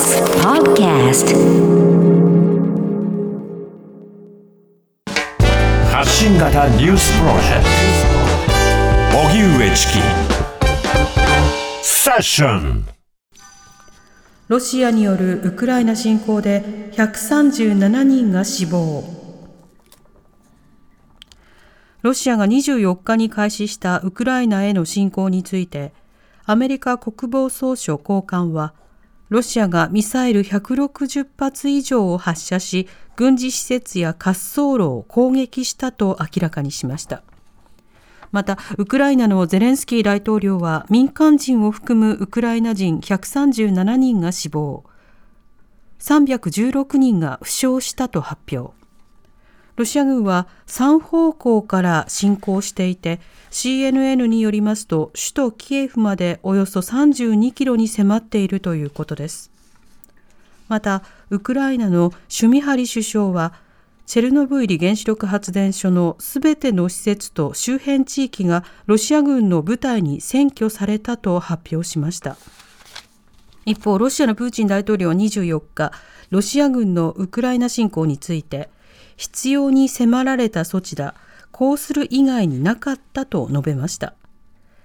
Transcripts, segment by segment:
TBS Podcast 発信型ニュースプロジェクト荻上チキセッションロシアによるウクライナ侵攻で137人が死亡。ロシアが24日に開始したウクライナへの侵攻について、アメリカ国防総省高官は、ロシアがミサイル160発以上を発射し、軍事施設や滑走路を攻撃したと明らかにしました。また、ウクライナのゼレンスキー大統領は民間人を含むウクライナ人137人が死亡、316人が負傷したと発表。ロシア軍は3方向から侵攻していて、CNN によりますと、首都キエフまでおよそ32キロに迫っているということです。また、ウクライナのシュミハリ首相は、チェルノブイリ原子力発電所のすべての施設と周辺地域がロシア軍の部隊に占拠されたと発表しました。一方、ロシアのプーチン大統領は24日、ロシア軍のウクライナ侵攻について、必要に迫られた措置だ、こうする以外になかったと述べました。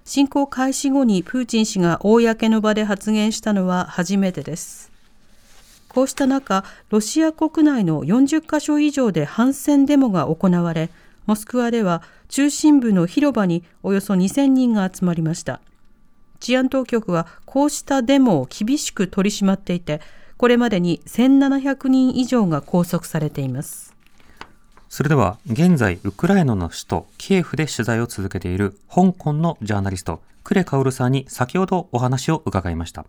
侵攻開始後にプーチン氏が公の場で発言したのは初めてです。こうした中、ロシア国内の40カ所以上で反戦デモが行われ、モスクワでは中心部の広場におよそ2000人が集まりました。治安当局はこうしたデモを厳しく取り締まっていて、これまでに1700人以上が拘束されています。それでは現在ウクライナの首都キエフで取材を続けている香港のジャーナリスト呉薫さんに先ほどお話を伺いました。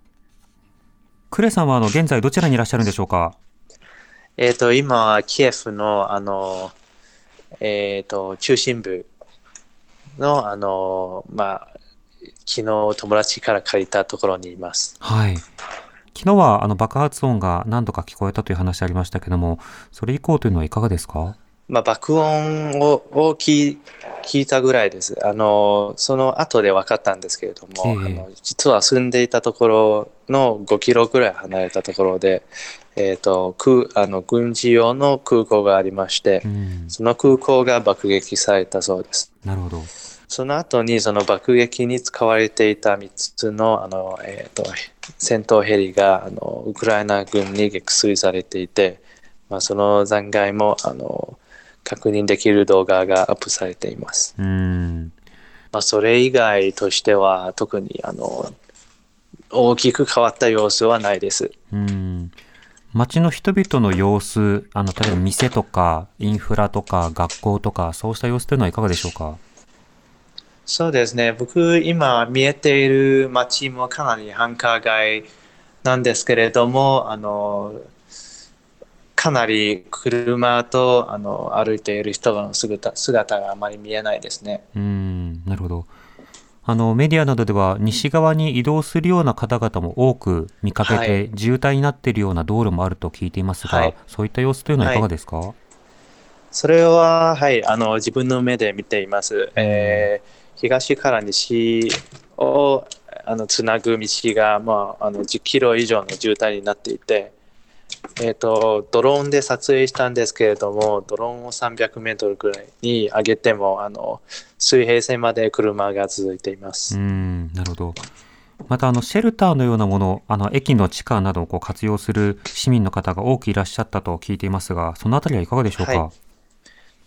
クレさんはあの現在どちらにいらっしゃるんでしょうか？えっ、ー、と、今、キエフの、あの、えっ、ー、と、中心部の、あの、まあ、昨日友達から借りたところにいます。はい。昨日はあの爆発音が何度か聞こえたという話ありましたけども、それ以降というのはいかがですか？まあ、爆音をを聞聞いたぐらいです。あの、その後で分かったんですけれども、えー、あの実は住んでいたところの5キロぐらい離れたところで、えっ、ー、と、空、あの、軍事用の空港がありまして、うん、その空港が爆撃されたそうです。なるほど。その後にその爆撃に使われていた3つのあの、えーと、と戦闘ヘリがあのウクライナ軍に撃墜されていて、まあ、その残骸もあの確認できる動画がアップされています。うんまあ、それ以外としては特にあの大きく変わった様子はないです。うん街の人々の様子、あの例えば店とかインフラとか学校とかそうした様子というのはいかがでしょうか？そうですね。僕今見えている街もかなり繁華街なんですけれども、あのかなり車とあの歩いている人の姿姿があまり見えないですね。うんなるほど。あのメディアなどでは西側に移動するような方々も多く見かけて、はい、渋滞になっているような道路もあると聞いていますが、はい、そういった様子というのはいかがですか、はい、それは、はい、あの自分の目で見ています。えー、東から西をあのつなぐ道が、まあ、あの10キロ以上の渋滞になっていて、えーと、ドローンで撮影したんですけれどもドローンを300メートルくらいに上げてもあの水平線まで車が続いています。うんなるほど。またあのシェルターのようなものあの駅の地下などをこう活用する市民の方が多くいらっしゃったと聞いていますがそのあたりはいかがでしょうか、はい。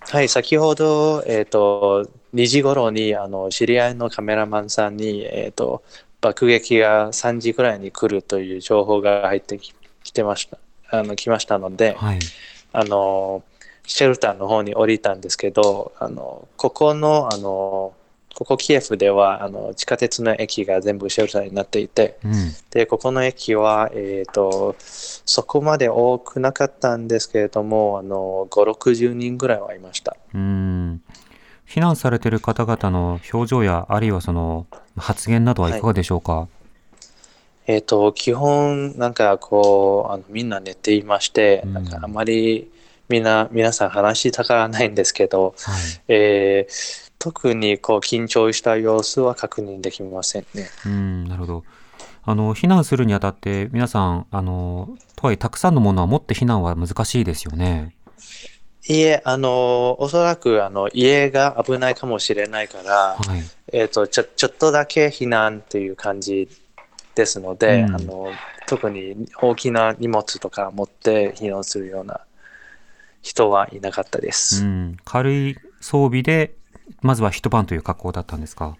はい、先ほど、えーと、2時頃にあの知り合いのカメラマンさんに、えーと爆撃が3時くらいに来るという情報が入ってきてました。あの来ましたので、はい、あのシェルターの方に降りたんですけどあのここのあのここキエフではあの地下鉄の駅が全部シェルターになっていて、うん、でここの駅は、えーと、そこまで多くなかったんですけれどもあの560人ぐらいはいました。うん。避難されている方々の表情やあるいはその発言などはいかがでしょうか、はいえっ、ー、と、基本、なんかこう、あのみんな寝ていまして、なんかあまりみんな、皆さん話したがらないんですけど、はい、えー、特にこう緊張した様子は確認できませんね。うん、なるほど。あの避難するにあたって皆さんあのとはいえたくさんのものは持って避難は難しいですよね。いえ、あの、おそらく、あの、家が危ないかもしれないから、はい。えっ、と、ちょ、ちょっとだけ避難っていう感じですので、うんあの、特に大きな荷物とか持って避難するような人はいなかったでうす。ん、軽い装備でまずは一晩という格好だったんですか？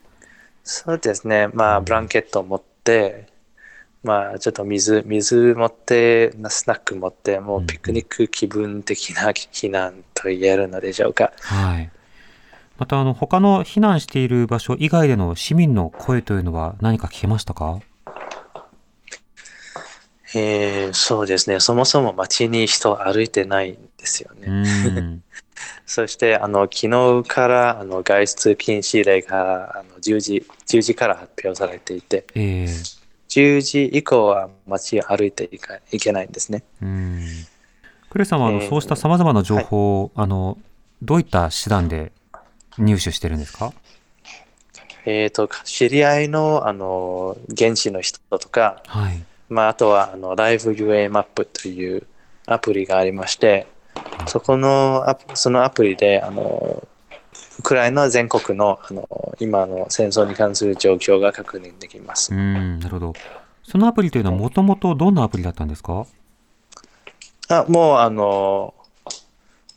そうですね。まあ、ブランケット持って、まあ、ちょっと水、水持って、スナック持って、もうピクニック気分的な避難と言えるのでしょうか。はい。またあの他の避難している場所以外での市民の声というのは何か聞けましたか？えーそうですね。そもそも街に人歩いてないんですよね。うん。そして、あの、昨日から、あの、外出禁止令が、あの、10時、10時から発表されていて、ええ10時以降は街歩いていかいけないんですね。うん。クレさんはあの、えーそうしたさまざまな情報を、あのどういった手段で入手してるんですか？えっ、と、知り合いの、あの、現地の人とか、はい。まあ、あとは、あの、ライブ UA マップというアプリがありまして、そこのアプ、そのアプリで、あの、ウクライナ全国の、あの、今の戦争に関する状況が確認できますう。ん、なるほど。そのアプリというのはもともとどんなアプリだったんですか？あもう、あの、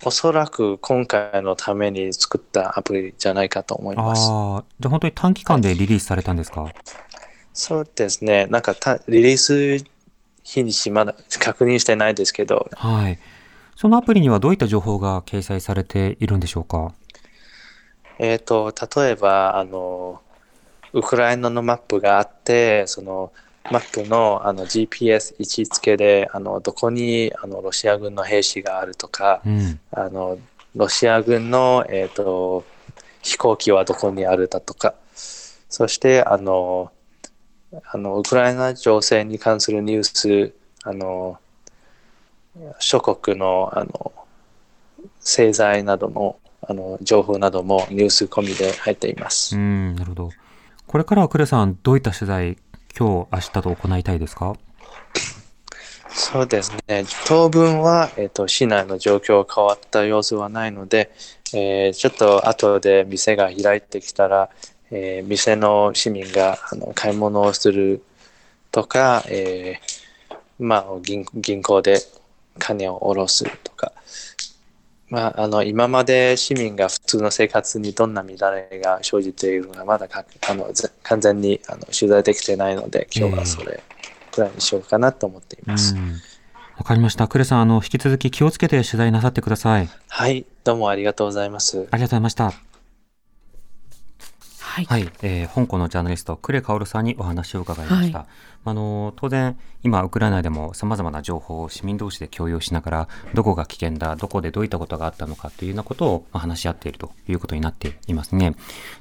おそらく今回のために作ったアプリじゃないかと思います。ああ、じゃあ本当に短期間でリリースされたんですか？そうですね。なんかた、リリース日にちまだ確認してないですけど、はい。そのアプリにはどういった情報が掲載されているんでしょうか？えっ、と、例えば、あの、ウクライナのマップがあって、そのマップのあの GPS 位置付けで、あの、どこにあのロシア軍の兵士があるとか、うん。あの、ロシア軍の、えっ、と、飛行機はどこにあるだとか、そして、あの、あの、ウクライナ情勢に関するニュース、あの、諸国の、あの、製材などの、あの、情報などもニュース込みで入っています。うん、なるほど。これからはクレさん、どういった取材、今日、明日と行いたいですか？そうですね。当分は、えっ、と、市内の状況変わった様子はないので、えーちょっと後で店が開いてきたら、えー店の市民があの買い物をするとか、えーまあ銀、銀行で金を下ろすとか、まあ、あの今まで市民が普通の生活にどんな乱れが生じているのかまだかあのぜ完全にあの取材できてないので今日はそれくらいにしようかなと思っています。うん。わかりました。クレさん、あの、引き続き気をつけて取材なさってください。はい、どうもありがとうございます。ありがとうございました。はい。はい、えー香港のジャーナリスト、クレカオルさんにお話を伺いました。はあの当然、今、ウクライナでも様々な情報を市民同士で共有しながら、どこが危険だ、どこでどういったことがあったのかというようなことをまあ話し合っているということになっていますね。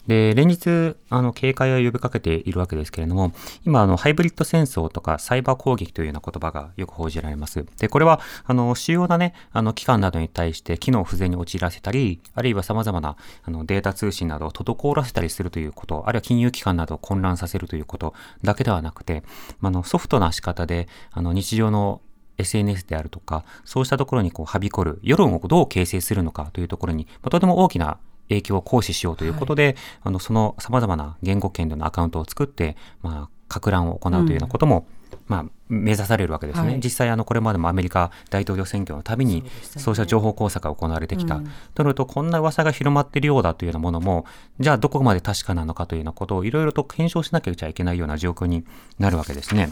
で、連日、あの、警戒を呼びかけているわけですけれども、今、あの、ハイブリッド戦争とかサイバー攻撃というような言葉がよく報じられます。で、これは、あの、主要なね、あの、機関などに対して機能不全に陥らせたり、あるいは様々なあのデータ通信などを滞らせたりするということ、あるいは金融機関などを混乱させるということだけではなくて、まああの、ソフトな仕方で、あの、日常の SNS であるとか、そうしたところにこう、はびこる、世論をどう形成するのかというところに、まあとても大きな影響を行使しようということで、あの、その様々な言語圏でのアカウントを作って、まあ、拡乱を行うというようなことも、まあ、目指されるわけですね。はい実際、あの、これまでもアメリカ大統領選挙のたびに、そうした情報工作が行われてきた。うんとなると、こんな噂が広まっているようだというようなものも、じゃあどこまで確かなのかというようなことをいろいろと検証しなきゃいけないような状況になるわけですね。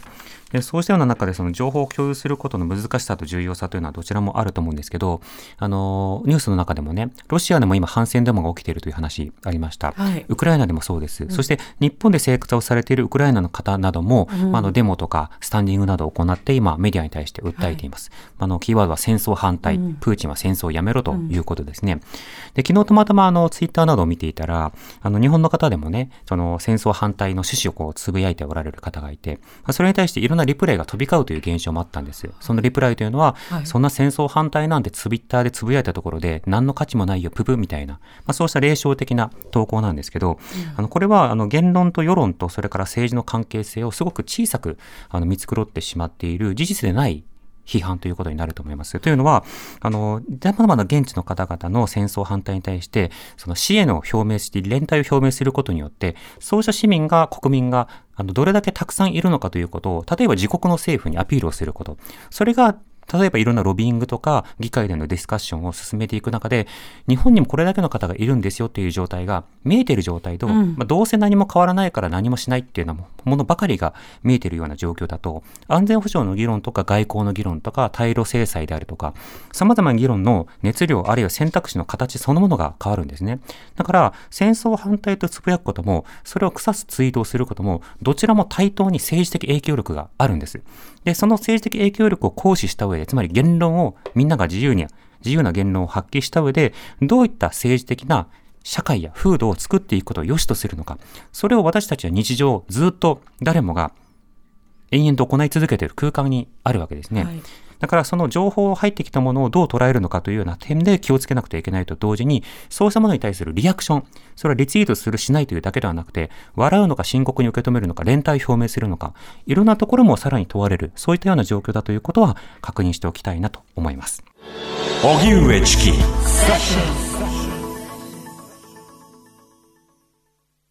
でそうしたような中でその情報を共有することの難しさと重要さというのはどちらもあると思うんですけど、あの、ニュースの中でもね、ロシアでも今反戦デモが起きているという話ありました。はいウクライナでもそうです。そして日本で生活をされているウクライナの方なども、まあ、あのデモとかスタンディングなどを行って今メディアに対して訴えています。はい、あのキーワードは戦争反対、うん、プーチンは戦争をやめろということですね。うん、で昨日たまたまあのツイッターなどを見ていたら、あの日本の方でもね、その戦争反対の趣旨をこうつぶやいておられる方がいて、それに対していろんなリプライが飛び交うという現象もあったんです。そのリプライというのは、はい、そんな戦争反対なんてツイッターでつぶやいたところで何の価値もないよ、ププみたいな、まあ、そうした霊障的な投稿なんですけど、うん、あのこれはあの言論と世論とそれから政治の関係性をすごく小さくあの見繕っててしまっている事実でない批判ということになると思います。というのは、あの、ざまな現地の方々の戦争反対に対して、その支援を表明して、連帯を表明することによって、そうした市民が、国民が、あの、どれだけたくさんいるのかということを、例えば自国の政府にアピールをすること。それが例えばいろんなロビーングとか議会でのディスカッションを進めていく中で、日本にもこれだけの方がいるんですよっていう状態が見えている状態と、うん、まあ、どうせ何も変わらないから何もしないっていうようなものばかりが見えているような状況だと、安全保障の議論とか外交の議論とか対ロ制裁であるとか、様々な議論の熱量あるいは選択肢の形そのものが変わるんですね。だから、戦争反対とつぶやくことも、それを腐すツイートをすることも、どちらも対等に政治的影響力があるんです。で、その政治的影響力を行使した上で、つまり言論をみんなが自由に、自由な言論を発揮した上で、どういった政治的な社会や風土を作っていくことを良しとするのか。それを私たちは日常ずっと誰もが延々と行い続けている空間にあるわけですね。はいだからその情報入ってきたものをどう捉えるのかというような点で気をつけなくてはいけないと同時に、そうしたものに対するリアクション、それはリツイートするしないというだけではなくて、笑うのか深刻に受け止めるのか、連帯表明するのか、いろんなところもさらに問われる、そういったような状況だということは確認しておきたいなと思います。荻上チキ